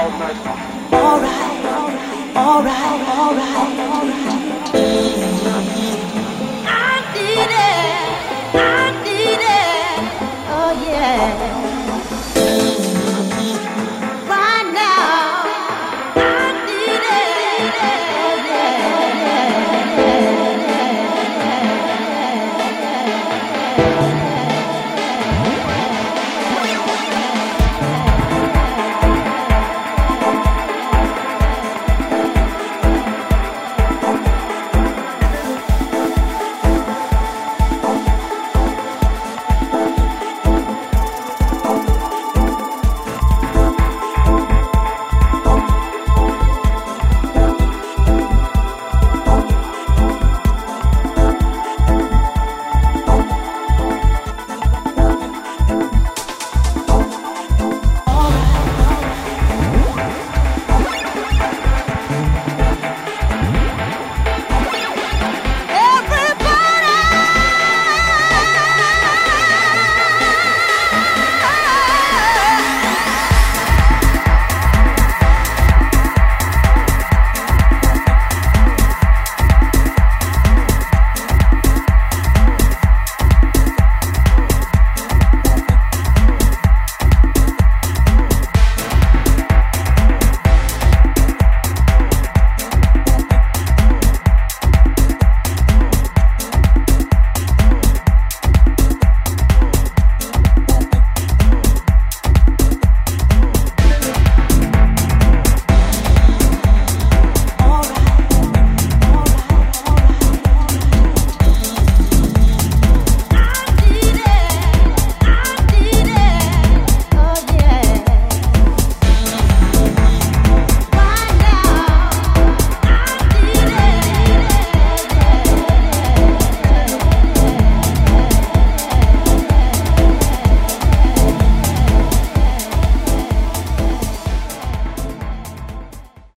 Alright, alright, alright, alright.